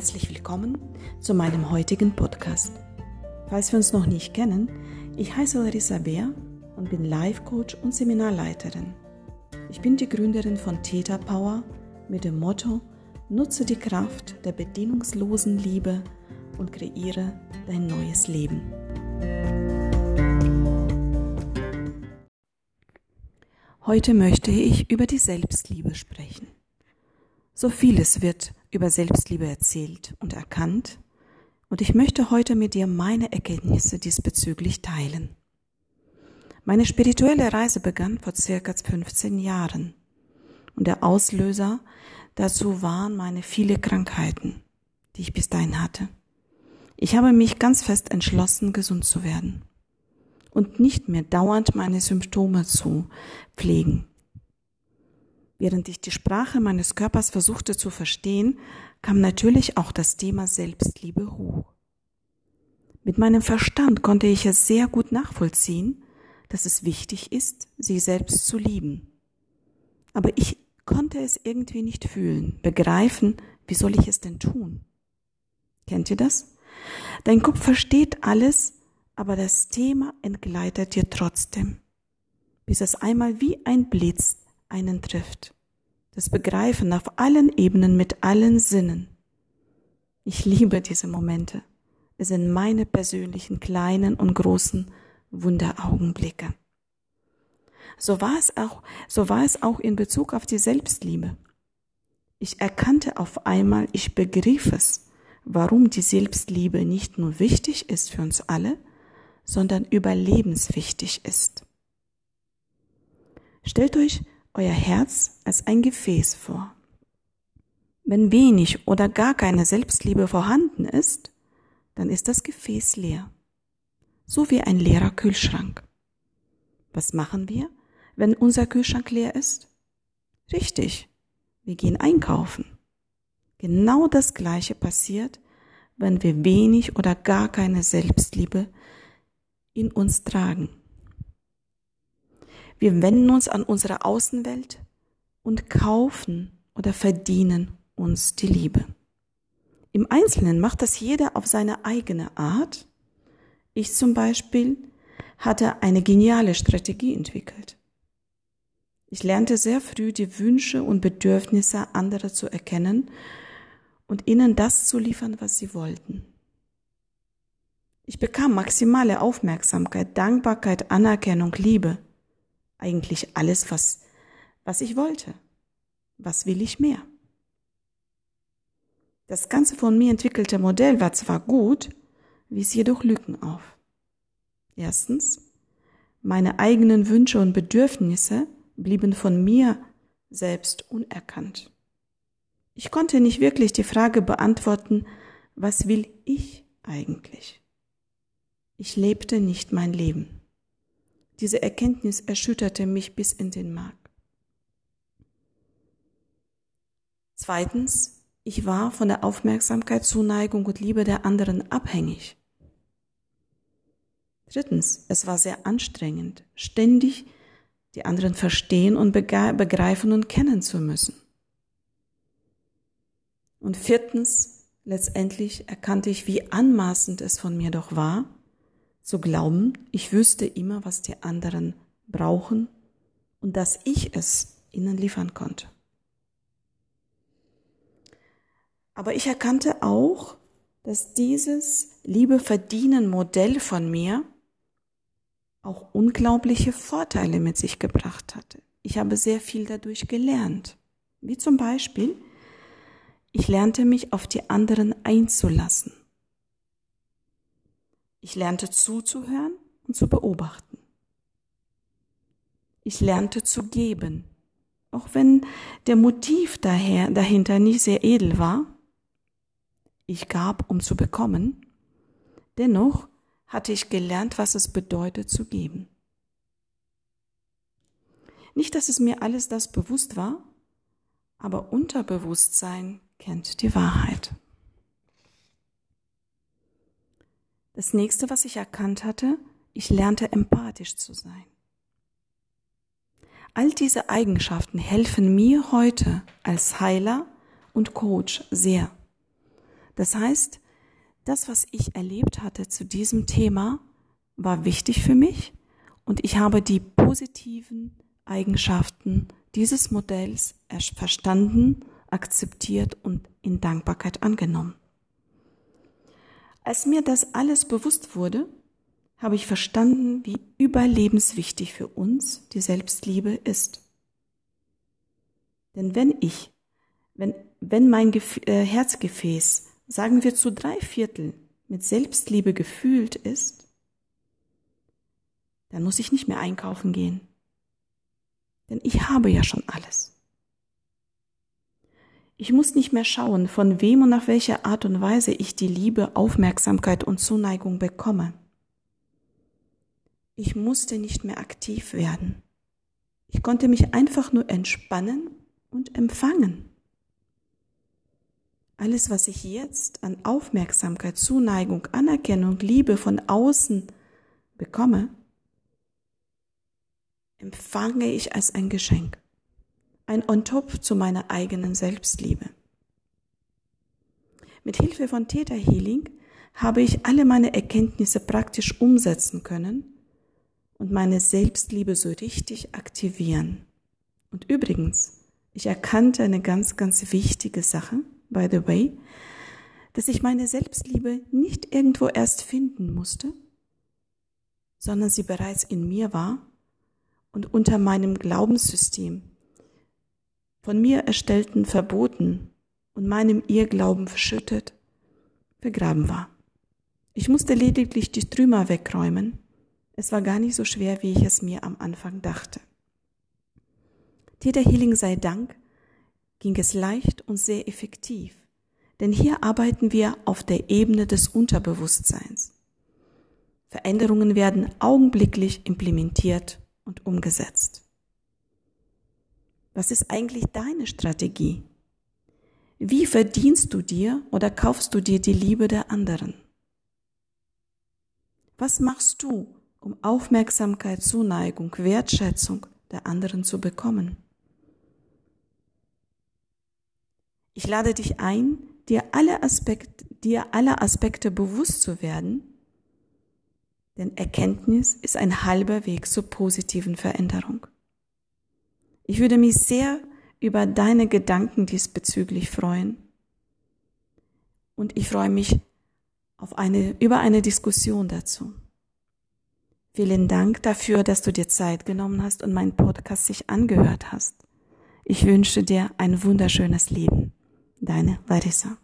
herzlich willkommen zu meinem heutigen Podcast. Falls wir uns noch nicht kennen, ich heiße Larissa Bär und bin Life Coach und Seminarleiterin. Ich bin die Gründerin von Theta Power mit dem Motto Nutze die Kraft der bedingungslosen Liebe und kreiere dein neues Leben. Heute möchte ich über die Selbstliebe sprechen. So vieles wird über Selbstliebe erzählt und erkannt, und ich möchte heute mit dir meine Erkenntnisse diesbezüglich teilen. Meine spirituelle Reise begann vor circa 15 Jahren und der Auslöser dazu waren meine viele Krankheiten, die ich bis dahin hatte. Ich habe mich ganz fest entschlossen, gesund zu werden und nicht mehr dauernd meine Symptome zu pflegen. Während ich die Sprache meines Körpers versuchte zu verstehen, kam natürlich auch das Thema Selbstliebe hoch. Mit meinem Verstand konnte ich es sehr gut nachvollziehen, dass es wichtig ist, sich selbst zu lieben. Aber ich konnte es irgendwie nicht fühlen, begreifen, wie soll ich es denn tun? Kennt ihr das? Dein Kopf versteht alles, aber das Thema entgleitet dir trotzdem, bis es einmal wie ein Blitz einen trifft. Das Begreifen auf allen Ebenen mit allen Sinnen. Ich liebe diese Momente. Es sind meine persönlichen kleinen und großen Wunderaugenblicke. So war es auch, so war es auch in Bezug auf die Selbstliebe. Ich erkannte auf einmal, ich begriff es, warum die Selbstliebe nicht nur wichtig ist für uns alle, sondern überlebenswichtig ist. Stellt euch euer Herz als ein Gefäß vor. Wenn wenig oder gar keine Selbstliebe vorhanden ist, dann ist das Gefäß leer. So wie ein leerer Kühlschrank. Was machen wir, wenn unser Kühlschrank leer ist? Richtig, wir gehen einkaufen. Genau das Gleiche passiert, wenn wir wenig oder gar keine Selbstliebe in uns tragen. Wir wenden uns an unsere Außenwelt und kaufen oder verdienen uns die Liebe. Im Einzelnen macht das jeder auf seine eigene Art. Ich zum Beispiel hatte eine geniale Strategie entwickelt. Ich lernte sehr früh die Wünsche und Bedürfnisse anderer zu erkennen und ihnen das zu liefern, was sie wollten. Ich bekam maximale Aufmerksamkeit, Dankbarkeit, Anerkennung, Liebe eigentlich alles, was, was ich wollte. Was will ich mehr? Das ganze von mir entwickelte Modell war zwar gut, wies jedoch Lücken auf. Erstens, meine eigenen Wünsche und Bedürfnisse blieben von mir selbst unerkannt. Ich konnte nicht wirklich die Frage beantworten, was will ich eigentlich? Ich lebte nicht mein Leben. Diese Erkenntnis erschütterte mich bis in den Mark. Zweitens, ich war von der Aufmerksamkeit, Zuneigung und Liebe der anderen abhängig. Drittens, es war sehr anstrengend, ständig die anderen verstehen und begreifen und kennen zu müssen. Und viertens, letztendlich erkannte ich, wie anmaßend es von mir doch war, zu glauben, ich wüsste immer, was die anderen brauchen und dass ich es ihnen liefern konnte. Aber ich erkannte auch, dass dieses Liebe verdienen Modell von mir auch unglaubliche Vorteile mit sich gebracht hatte. Ich habe sehr viel dadurch gelernt. Wie zum Beispiel, ich lernte mich auf die anderen einzulassen. Ich lernte zuzuhören und zu beobachten. Ich lernte zu geben, auch wenn der Motiv daher, dahinter nicht sehr edel war. Ich gab, um zu bekommen. Dennoch hatte ich gelernt, was es bedeutet zu geben. Nicht, dass es mir alles das bewusst war, aber Unterbewusstsein kennt die Wahrheit. Das nächste, was ich erkannt hatte, ich lernte empathisch zu sein. All diese Eigenschaften helfen mir heute als Heiler und Coach sehr. Das heißt, das, was ich erlebt hatte zu diesem Thema, war wichtig für mich und ich habe die positiven Eigenschaften dieses Modells verstanden, akzeptiert und in Dankbarkeit angenommen. Als mir das alles bewusst wurde, habe ich verstanden, wie überlebenswichtig für uns die Selbstliebe ist. Denn wenn ich, wenn, wenn mein Gef äh, Herzgefäß, sagen wir zu drei Viertel, mit Selbstliebe gefühlt ist, dann muss ich nicht mehr einkaufen gehen. Denn ich habe ja schon alles. Ich muss nicht mehr schauen, von wem und auf welche Art und Weise ich die Liebe, Aufmerksamkeit und Zuneigung bekomme. Ich musste nicht mehr aktiv werden. Ich konnte mich einfach nur entspannen und empfangen. Alles, was ich jetzt an Aufmerksamkeit, Zuneigung, Anerkennung, Liebe von außen bekomme, empfange ich als ein Geschenk, ein On-top zu meiner eigenen Selbstliebe. Mit Hilfe von Theta Healing habe ich alle meine Erkenntnisse praktisch umsetzen können und meine Selbstliebe so richtig aktivieren. Und übrigens, ich erkannte eine ganz, ganz wichtige Sache, by the way, dass ich meine Selbstliebe nicht irgendwo erst finden musste, sondern sie bereits in mir war und unter meinem Glaubenssystem von mir erstellten Verboten und meinem Irrglauben verschüttet, vergraben war. Ich musste lediglich die Trümmer wegräumen es war gar nicht so schwer, wie ich es mir am Anfang dachte. Theta Healing sei Dank ging es leicht und sehr effektiv, denn hier arbeiten wir auf der Ebene des Unterbewusstseins. Veränderungen werden augenblicklich implementiert und umgesetzt. Was ist eigentlich deine Strategie? Wie verdienst du dir oder kaufst du dir die Liebe der anderen? Was machst du, um Aufmerksamkeit, Zuneigung, Wertschätzung der anderen zu bekommen. Ich lade dich ein, dir alle Aspekte, dir alle Aspekte bewusst zu werden, denn Erkenntnis ist ein halber Weg zur positiven Veränderung. Ich würde mich sehr über deine Gedanken diesbezüglich freuen und ich freue mich auf eine, über eine Diskussion dazu. Vielen Dank dafür, dass du dir Zeit genommen hast und meinen Podcast sich angehört hast. Ich wünsche dir ein wunderschönes Leben. Deine Larissa.